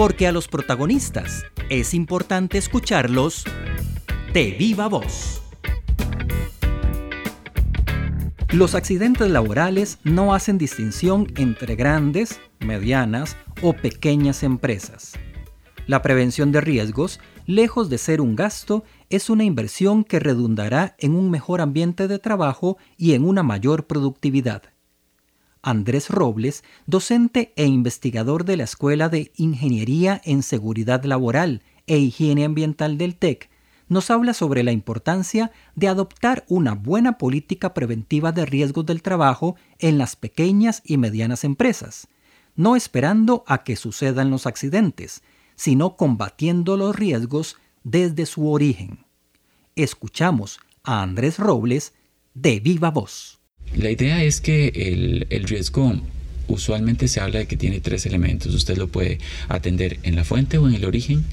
porque a los protagonistas es importante escucharlos de viva voz. Los accidentes laborales no hacen distinción entre grandes, medianas o pequeñas empresas. La prevención de riesgos, lejos de ser un gasto, es una inversión que redundará en un mejor ambiente de trabajo y en una mayor productividad. Andrés Robles, docente e investigador de la Escuela de Ingeniería en Seguridad Laboral e Higiene Ambiental del TEC, nos habla sobre la importancia de adoptar una buena política preventiva de riesgos del trabajo en las pequeñas y medianas empresas, no esperando a que sucedan los accidentes, sino combatiendo los riesgos desde su origen. Escuchamos a Andrés Robles de viva voz. La idea es que el, el riesgo usualmente se habla de que tiene tres elementos. Usted lo puede atender en la fuente o en el origen,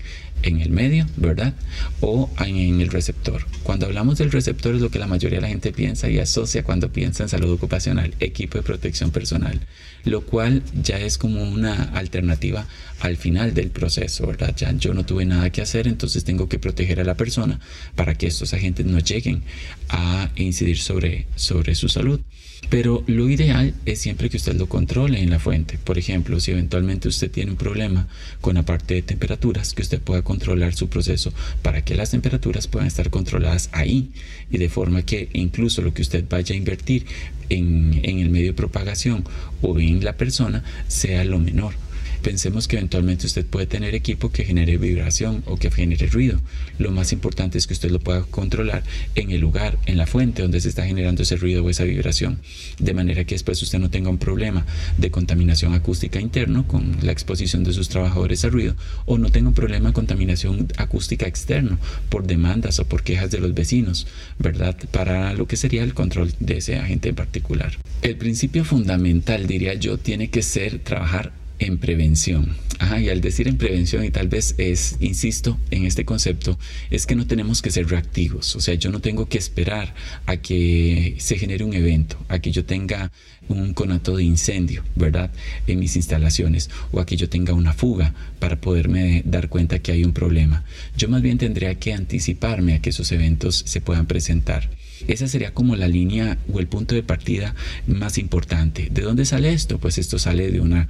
en el medio, ¿verdad? O en el receptor. Cuando hablamos del receptor es lo que la mayoría de la gente piensa y asocia cuando piensa en salud ocupacional, equipo de protección personal, lo cual ya es como una alternativa al final del proceso, ¿verdad? Ya yo no tuve nada que hacer, entonces tengo que proteger a la persona para que estos agentes no lleguen a incidir sobre, sobre su salud. Pero lo ideal es siempre que usted lo controle en la fuente. Por ejemplo, si eventualmente usted tiene un problema con la parte de temperaturas, que usted pueda controlar su proceso para que las temperaturas puedan estar controladas ahí y de forma que incluso lo que usted vaya a invertir en, en el medio de propagación o en la persona sea lo menor Pensemos que eventualmente usted puede tener equipo que genere vibración o que genere ruido. Lo más importante es que usted lo pueda controlar en el lugar, en la fuente donde se está generando ese ruido o esa vibración, de manera que después usted no tenga un problema de contaminación acústica interno con la exposición de sus trabajadores a ruido o no tenga un problema de contaminación acústica externo por demandas o por quejas de los vecinos, ¿verdad? Para lo que sería el control de ese agente en particular. El principio fundamental, diría yo, tiene que ser trabajar en prevención. y al decir en prevención, y tal vez es, insisto en este concepto, es que no tenemos que ser reactivos. O sea, yo no tengo que esperar a que se genere un evento, a que yo tenga un conato de incendio, ¿verdad? En mis instalaciones, o a que yo tenga una fuga para poderme dar cuenta que hay un problema. Yo más bien tendría que anticiparme a que esos eventos se puedan presentar. Esa sería como la línea o el punto de partida más importante. ¿De dónde sale esto? Pues esto sale de una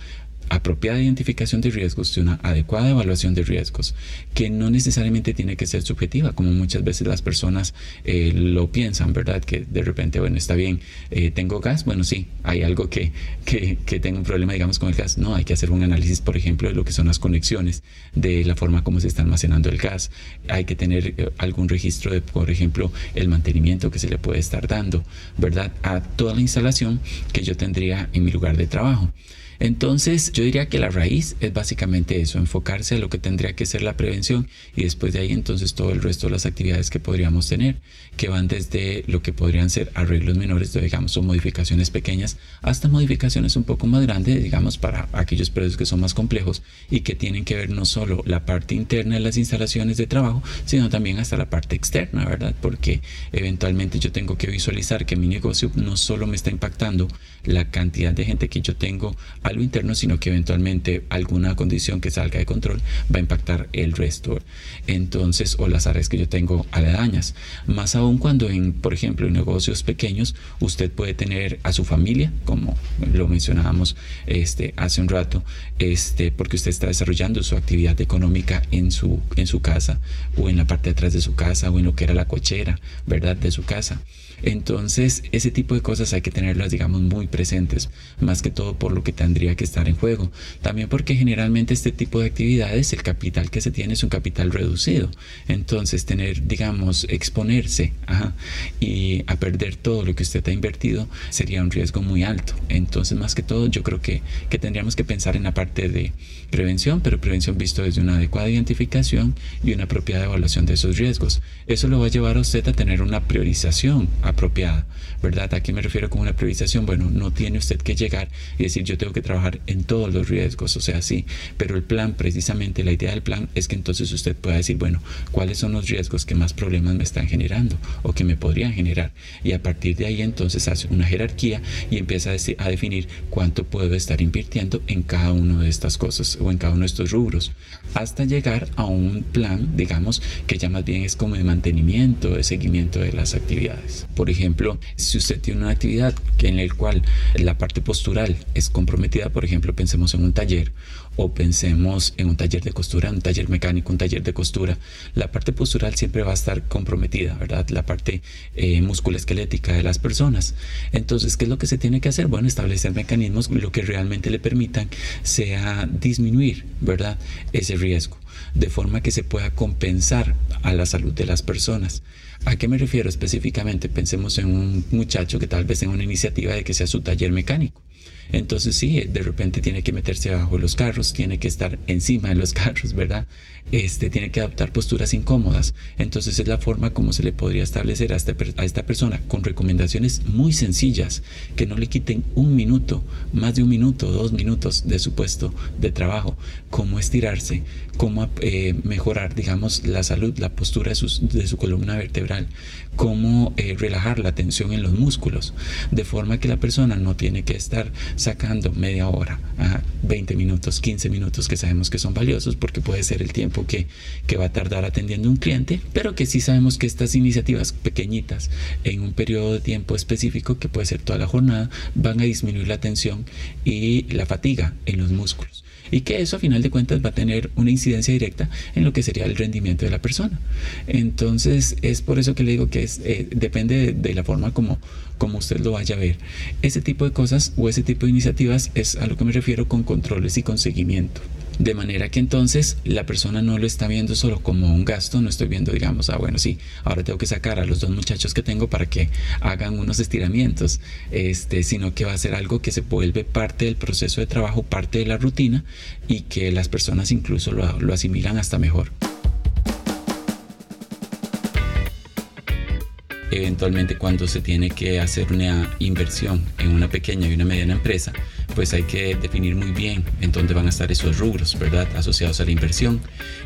apropiada identificación de riesgos, de una adecuada evaluación de riesgos, que no necesariamente tiene que ser subjetiva, como muchas veces las personas eh, lo piensan, ¿verdad? Que de repente, bueno, está bien, eh, tengo gas, bueno, sí, hay algo que, que, que tengo un problema, digamos, con el gas. No, hay que hacer un análisis, por ejemplo, de lo que son las conexiones, de la forma como se está almacenando el gas. Hay que tener eh, algún registro de, por ejemplo, el mantenimiento que se le puede estar dando, ¿verdad? A toda la instalación que yo tendría en mi lugar de trabajo. Entonces, yo diría que la raíz es básicamente eso, enfocarse a lo que tendría que ser la prevención y después de ahí entonces todo el resto de las actividades que podríamos tener, que van desde lo que podrían ser arreglos menores, digamos, o modificaciones pequeñas, hasta modificaciones un poco más grandes, digamos, para aquellos precios que son más complejos y que tienen que ver no solo la parte interna de las instalaciones de trabajo, sino también hasta la parte externa, ¿verdad? Porque eventualmente yo tengo que visualizar que mi negocio no solo me está impactando la cantidad de gente que yo tengo a lo interno, sino que eventualmente alguna condición que salga de control va a impactar el resto. Entonces, o las áreas que yo tengo aledañas. Más aún cuando en, por ejemplo, en negocios pequeños, usted puede tener a su familia, como lo mencionábamos este, hace un rato, este, porque usted está desarrollando su actividad económica en su, en su casa, o en la parte de atrás de su casa, o en lo que era la cochera, ¿verdad? De su casa. Entonces, ese tipo de cosas hay que tenerlas, digamos, muy presentes, más que todo por lo que tendría que estar en juego. También porque generalmente este tipo de actividades, el capital que se tiene es un capital reducido. Entonces, tener, digamos, exponerse y a perder todo lo que usted ha invertido sería un riesgo muy alto. Entonces, más que todo, yo creo que, que tendríamos que pensar en la parte de prevención, pero prevención visto desde una adecuada identificación y una apropiada evaluación de esos riesgos. Eso lo va a llevar a usted a tener una priorización apropiada, ¿verdad? ¿A qué me refiero con una priorización? Bueno, no tiene usted que llegar y decir yo tengo que trabajar en todos los riesgos, o sea, sí, pero el plan, precisamente la idea del plan es que entonces usted pueda decir, bueno, ¿cuáles son los riesgos que más problemas me están generando o que me podrían generar? Y a partir de ahí entonces hace una jerarquía y empieza a, a definir cuánto puedo estar invirtiendo en cada una de estas cosas o en cada uno de estos rubros, hasta llegar a un plan, digamos, que ya más bien es como de mantenimiento, de seguimiento de las actividades. Por ejemplo, si usted tiene una actividad en el cual la parte postural es comprometida, por ejemplo, pensemos en un taller o pensemos en un taller de costura, un taller mecánico, un taller de costura, la parte postural siempre va a estar comprometida, ¿verdad? La parte eh, musculoesquelética de las personas. Entonces, ¿qué es lo que se tiene que hacer? Bueno, establecer mecanismos lo que realmente le permitan sea disminuir, ¿verdad? Ese riesgo, de forma que se pueda compensar a la salud de las personas. ¿A qué me refiero específicamente? Pensemos en un muchacho que tal vez tenga una iniciativa de que sea su taller mecánico. Entonces sí, de repente tiene que meterse bajo los carros, tiene que estar encima de los carros, ¿verdad? Este, tiene que adoptar posturas incómodas. Entonces es la forma como se le podría establecer a esta, a esta persona con recomendaciones muy sencillas que no le quiten un minuto, más de un minuto, dos minutos de su puesto de trabajo, cómo estirarse, cómo eh, mejorar, digamos, la salud, la postura de, de su columna vertebral, cómo eh, relajar la tensión en los músculos, de forma que la persona no tiene que estar sacando media hora, 20 minutos, 15 minutos que sabemos que son valiosos porque puede ser el tiempo que va a tardar atendiendo un cliente, pero que sí sabemos que estas iniciativas pequeñitas en un periodo de tiempo específico, que puede ser toda la jornada, van a disminuir la tensión y la fatiga en los músculos y que eso a final de cuentas va a tener una incidencia directa en lo que sería el rendimiento de la persona. Entonces es por eso que le digo que es, eh, depende de, la forma como, como usted lo vaya a ver. Ese tipo de cosas o ese tipo de iniciativas es a lo que me refiero con controles y con seguimiento. De manera que entonces la persona no lo está viendo solo como un gasto, no estoy viendo, digamos, ah, bueno, sí, ahora tengo que sacar a los dos muchachos que tengo para que hagan unos estiramientos, este, sino que va a ser algo que se vuelve parte del proceso de trabajo, parte de la rutina y que las personas incluso lo, lo asimilan hasta mejor. Eventualmente cuando se tiene que hacer una inversión en una pequeña y una mediana empresa, pues hay que definir muy bien en dónde van a estar esos rubros, ¿verdad? Asociados a la inversión.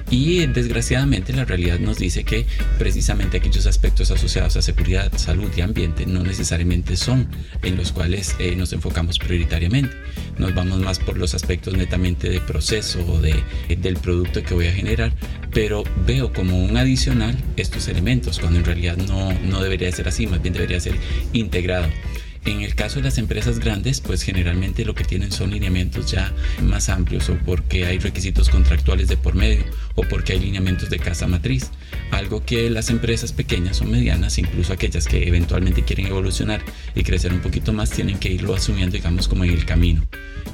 Y desgraciadamente la realidad nos dice que precisamente aquellos aspectos asociados a seguridad, salud y ambiente no necesariamente son en los cuales eh, nos enfocamos prioritariamente. Nos vamos más por los aspectos netamente de proceso o de, del producto que voy a generar, pero veo como un adicional estos elementos, cuando en realidad no, no debería ser así, más bien debería ser integrado. En el caso de las empresas grandes, pues generalmente lo que tienen son lineamientos ya más amplios o porque hay requisitos contractuales de por medio o porque hay lineamientos de casa matriz. Algo que las empresas pequeñas o medianas, incluso aquellas que eventualmente quieren evolucionar y crecer un poquito más, tienen que irlo asumiendo, digamos, como en el camino.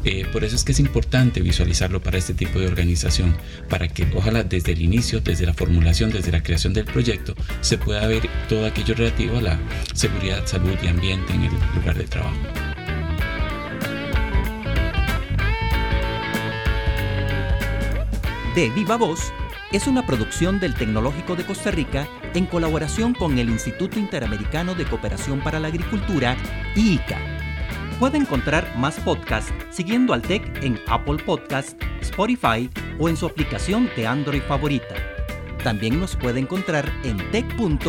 Eh, por eso es que es importante visualizarlo para este tipo de organización, para que ojalá desde el inicio, desde la formulación, desde la creación del proyecto, se pueda ver todo aquello relativo a la seguridad, salud y ambiente en el De Viva Voz es una producción del Tecnológico de Costa Rica en colaboración con el Instituto Interamericano de Cooperación para la Agricultura, IICA Puede encontrar más podcasts siguiendo al TEC en Apple Podcasts, Spotify o en su aplicación de Android favorita. También nos puede encontrar en tech.ac.cr.